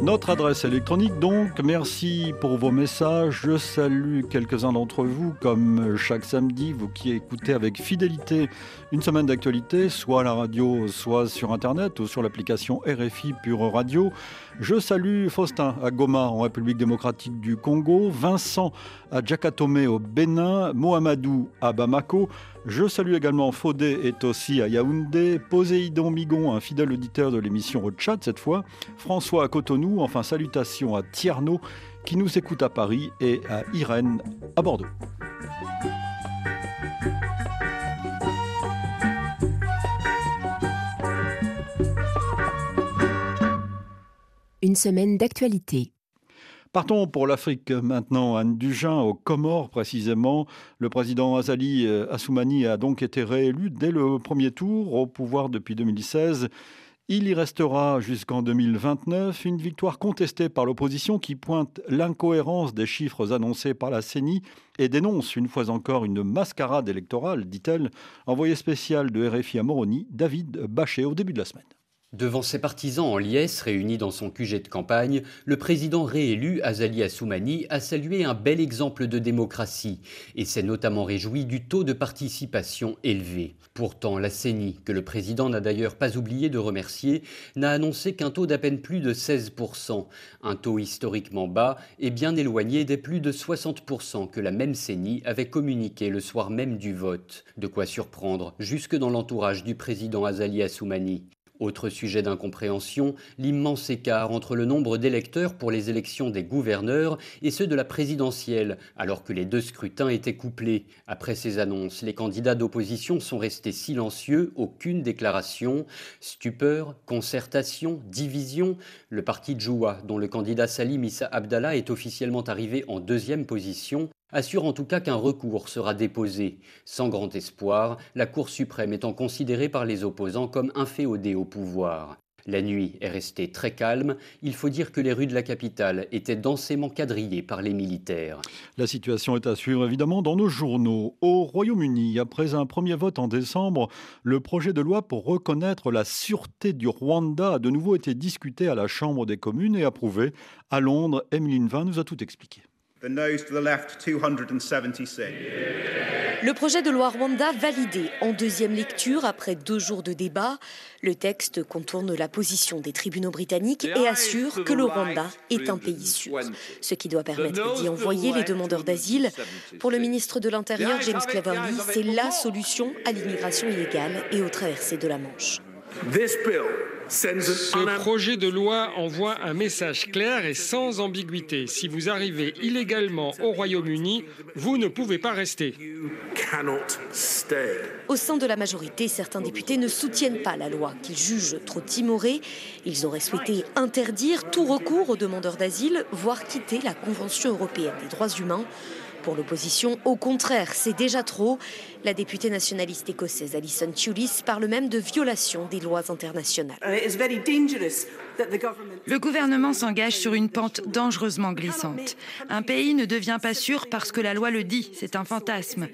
Speaker 2: Notre adresse électronique donc, merci pour vos messages. Je salue quelques-uns d'entre vous, comme chaque samedi, vous qui écoutez avec fidélité une semaine d'actualité, soit à la radio, soit sur Internet ou sur l'application RFI Pure Radio. Je salue Faustin à Goma en République démocratique du Congo, Vincent à Djakatome au Bénin, Mohamedou à Bamako. Je salue également Fodé et Tossi à Yaoundé, Poséidon Migon, un fidèle auditeur de l'émission Tchad cette fois, François à Cotonou, enfin salutations à Tierno qui nous écoute à Paris et à Irène à Bordeaux.
Speaker 1: Une semaine d'actualité.
Speaker 2: Partons pour l'Afrique maintenant, Anne Dugin, aux Comores précisément. Le président Azali euh, Assoumani a donc été réélu dès le premier tour au pouvoir depuis 2016. Il y restera jusqu'en 2029, une victoire contestée par l'opposition qui pointe l'incohérence des chiffres annoncés par la CENI et dénonce une fois encore une mascarade électorale, dit-elle. Envoyé spécial de RFI à Moroni, David Bachet au début de la semaine.
Speaker 22: Devant ses partisans en liesse réunis dans son QG de campagne, le président réélu Azali Assoumani a salué un bel exemple de démocratie et s'est notamment réjoui du taux de participation élevé. Pourtant, la CENI, que le président n'a d'ailleurs pas oublié de remercier, n'a annoncé qu'un taux d'à peine plus de 16%, un taux historiquement bas et bien éloigné des plus de 60% que la même CENI avait communiqué le soir même du vote. De quoi surprendre jusque dans l'entourage du président Azali Assoumani. Autre sujet d'incompréhension, l'immense écart entre le nombre d'électeurs pour les élections des gouverneurs et ceux de la présidentielle, alors que les deux scrutins étaient couplés. Après ces annonces, les candidats d'opposition sont restés silencieux, aucune déclaration. Stupeur, concertation, division. Le parti Djoua, dont le candidat Salim Issa Abdallah est officiellement arrivé en deuxième position, assure en tout cas qu'un recours sera déposé. Sans grand espoir, la Cour suprême étant considérée par les opposants comme inféodée au pouvoir. La nuit est restée très calme. Il faut dire que les rues de la capitale étaient densément quadrillées par les militaires.
Speaker 2: La situation est à suivre évidemment dans nos journaux. Au Royaume-Uni, après un premier vote en décembre, le projet de loi pour reconnaître la sûreté du Rwanda a de nouveau été discuté à la Chambre des communes et approuvé. À Londres, Emeline Vin nous a tout expliqué.
Speaker 23: Le projet de loi Rwanda validé en deuxième lecture après deux jours de débat. Le texte contourne la position des tribunaux britanniques et assure que le Rwanda est un pays sûr, ce qui doit permettre d'y envoyer les demandeurs d'asile. Pour le ministre de l'Intérieur, James Cleverly, c'est la solution à l'immigration illégale et aux traversées de la Manche.
Speaker 24: Ce projet de loi envoie un message clair et sans ambiguïté. Si vous arrivez illégalement au Royaume-Uni, vous ne pouvez pas rester.
Speaker 23: Au sein de la majorité, certains députés ne soutiennent pas la loi, qu'ils jugent trop timorée. Ils auraient souhaité interdire tout recours aux demandeurs d'asile, voire quitter la Convention européenne des droits humains. Pour l'opposition, au contraire, c'est déjà trop. La députée nationaliste écossaise Alison Tulis parle même de violation des lois internationales.
Speaker 25: Le gouvernement s'engage sur une pente dangereusement glissante. Un pays ne devient pas sûr parce que la loi le dit, c'est un fantasme.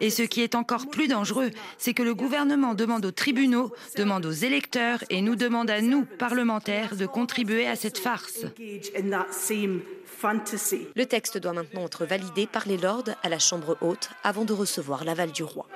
Speaker 25: Et ce qui est encore plus dangereux, c'est que le gouvernement demande aux tribunaux, demande aux électeurs et nous demande à nous, parlementaires, de contribuer à cette farce.
Speaker 23: Le texte doit maintenant être validé par les lords à la Chambre haute avant de recevoir l'aval du roi.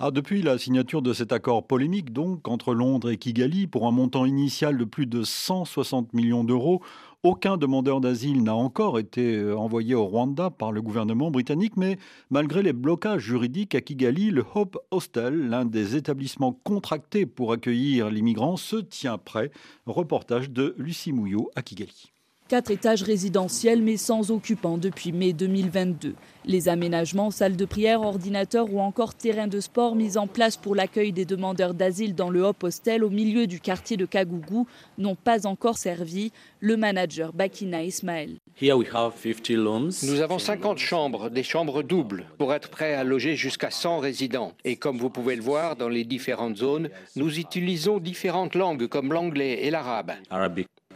Speaker 2: Ah, depuis la signature de cet accord polémique donc entre Londres et Kigali pour un montant initial de plus de 160 millions d'euros, aucun demandeur d'asile n'a encore été euh, envoyé au Rwanda par le gouvernement britannique, mais malgré les blocages juridiques à Kigali, le Hope Hostel, l'un des établissements contractés pour accueillir les migrants, se tient prêt. Reportage de Lucie Mouillot à Kigali.
Speaker 26: Quatre étages résidentiels mais sans occupants depuis mai 2022. Les aménagements, salles de prière, ordinateurs ou encore terrains de sport mis en place pour l'accueil des demandeurs d'asile dans le Hop Hostel au milieu du quartier de Kagougou n'ont pas encore servi. Le manager Bakina Ismaël.
Speaker 27: Nous avons 50 chambres, des chambres doubles, pour être prêts à loger jusqu'à 100 résidents. Et comme vous pouvez le voir dans les différentes zones, nous utilisons différentes langues comme l'anglais et l'arabe.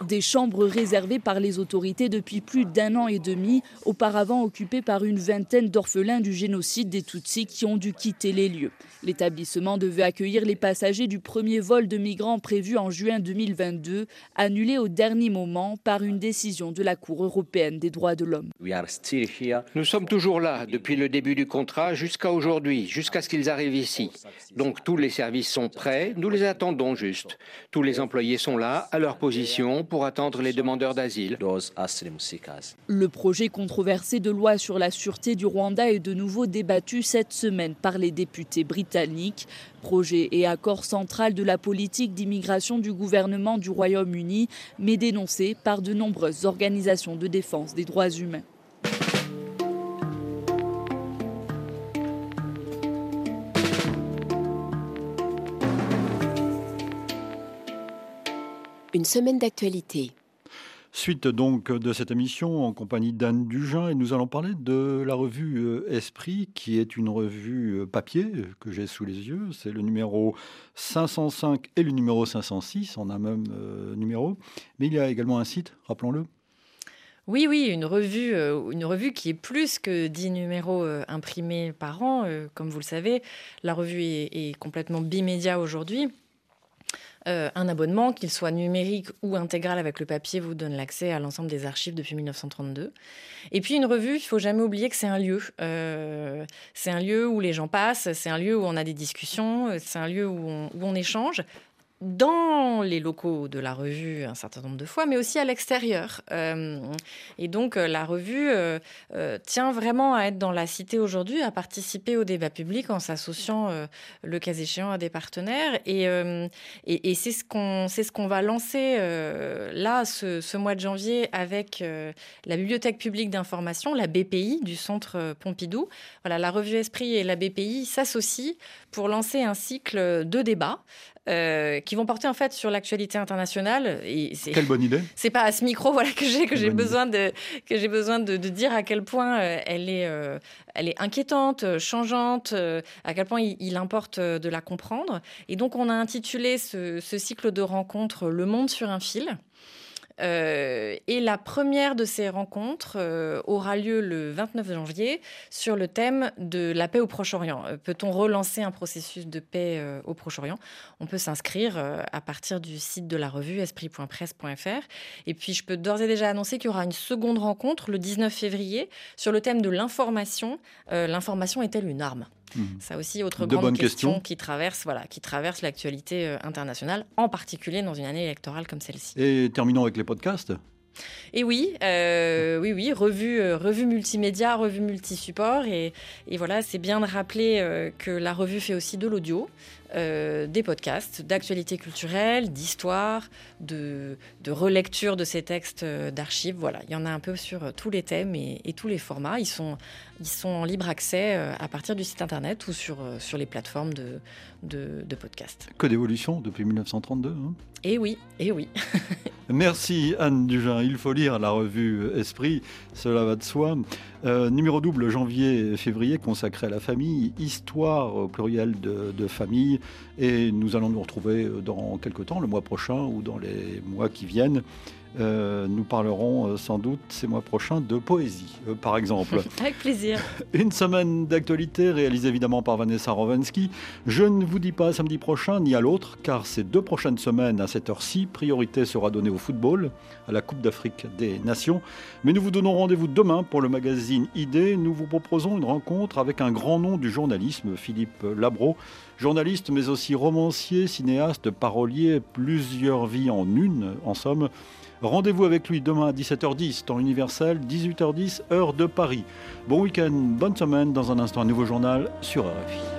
Speaker 26: Des chambres réservées par les autorités depuis plus d'un an et demi, auparavant occupées par une vingtaine d'orphelins du génocide des Tutsis qui ont dû quitter les lieux. L'établissement devait accueillir les passagers du premier vol de migrants prévu en juin 2022, annulé au dernier moment par une décision de la Cour européenne des droits de l'homme.
Speaker 27: Nous sommes toujours là depuis le début du contrat jusqu'à aujourd'hui, jusqu'à ce qu'ils arrivent ici. Donc tous les services sont prêts, nous les attendons juste. Tous les employés sont là, à leur position, pour attendre les demandeurs d'asile.
Speaker 26: Le projet controversé de loi sur la sûreté du Rwanda est de nouveau débattu cette semaine par les députés britanniques. Projet et accord central de la politique d'immigration du gouvernement du Royaume-Uni, mais dénoncé par de nombreuses organisations de défense des droits humains.
Speaker 1: Une semaine d'actualité.
Speaker 2: Suite donc de cette émission en compagnie d'Anne Dugin et nous allons parler de la revue euh, Esprit qui est une revue euh, papier euh, que j'ai sous les yeux. C'est le numéro 505 et le numéro 506 en un même numéro. Mais il y a également un site, rappelons-le.
Speaker 3: Oui, oui, une revue, une revue qui est plus que 10 numéros imprimés par an. comme vous le savez, la revue est, est complètement bimédia aujourd'hui. Euh, un abonnement, qu'il soit numérique ou intégral avec le papier, vous donne l'accès à l'ensemble des archives depuis 1932. Et puis une revue, il faut jamais oublier que c'est un lieu. Euh, c'est un lieu où les gens passent, c'est un lieu où on a des discussions, c'est un lieu où on échange dans les locaux de la revue un certain nombre de fois, mais aussi à l'extérieur. Euh, et donc euh, la revue euh, tient vraiment à être dans la cité aujourd'hui, à participer au débat public en s'associant le cas échéant à des partenaires. Et, c'est ce qu'on ce qu'on va lancer là ce, ce, mois de janvier avec la Bibliothèque publique d'information, la BPI du Centre Pompidou. Voilà, la revue Esprit et la BPI s'associent pour lancer un cycle de débats euh, qui vont porter en fait sur l'actualité internationale.
Speaker 2: Et Quelle bonne idée
Speaker 3: C'est pas à ce micro voilà que j'ai que j'ai besoin de que j'ai besoin de, dire à quel point euh, elle est euh, elle est inquiétante, changeante, à quel point il, importe de la comprendre. Et donc on a intitulé ce, ce cycle de rencontres Le Monde sur un fil. Euh, et la première de ces rencontres euh, aura lieu le 29 janvier sur le thème de la paix au Proche-Orient. Euh, peut-on relancer un processus de paix au Proche-Orient? On peut s'inscrire à partir du site de la revue esprit.presse.fr. Et puis, je peux d'ores et déjà annoncer qu'il y aura une seconde rencontre le 19 février sur le thème de l'information. L'information est-elle une arme? Mhm. Ça aussi, autre grande question qui traverse, voilà, qui traverse l'actualité euh, internationale, en particulier dans une année électorale comme celle-ci.
Speaker 2: Et terminons avec les podcasts.
Speaker 3: Et oui, euh, oui, oui, revue, euh, revue multimédia, revue multisupport. Et, et voilà, c'est bien de rappeler que la revue fait aussi de l'audio. Des podcasts d'actualité culturelle, d'histoire, de, relecture de ces textes d'archives. Voilà, il y en a un peu sur tous les thèmes et, tous les formats. Ils sont, ils sont en libre accès à partir du site internet ou sur, sur les plateformes de, de, podcasts.
Speaker 2: Que d'évolution depuis 1932. Hein
Speaker 3: et eh oui, et eh oui.
Speaker 2: Merci Anne Dugin. Il faut lire la revue Esprit, cela va de soi. numéro double janvier-février consacré à la famille, histoire au pluriel de, de famille et nous allons nous retrouver euh, dans quelques temps, le mois prochain ou dans les mois qui viennent. Euh, nous parlerons euh, sans doute ces mois prochains de poésie, par exemple.
Speaker 3: Avec plaisir.
Speaker 2: Une semaine d'actualité réalisée évidemment par Vanessa Rovensky. Je ne vous dis pas samedi prochain ni à l'autre, car ces deux prochaines semaines, à cette heure-ci, priorité sera donnée au football, à la Coupe d'Afrique des Nations. Mais nous vous donnons rendez-vous demain pour le magazine ID. Nous vous proposons une rencontre avec un grand nom du journalisme, Philippe Labro. Journaliste, mais aussi romancier, cinéaste, parolier, plusieurs vies en une, en somme. Rendez-vous avec lui demain à 17h10, temps universel, 18h10, heure de Paris. Bon week-end, bonne semaine. Dans un instant, un nouveau journal sur RFI.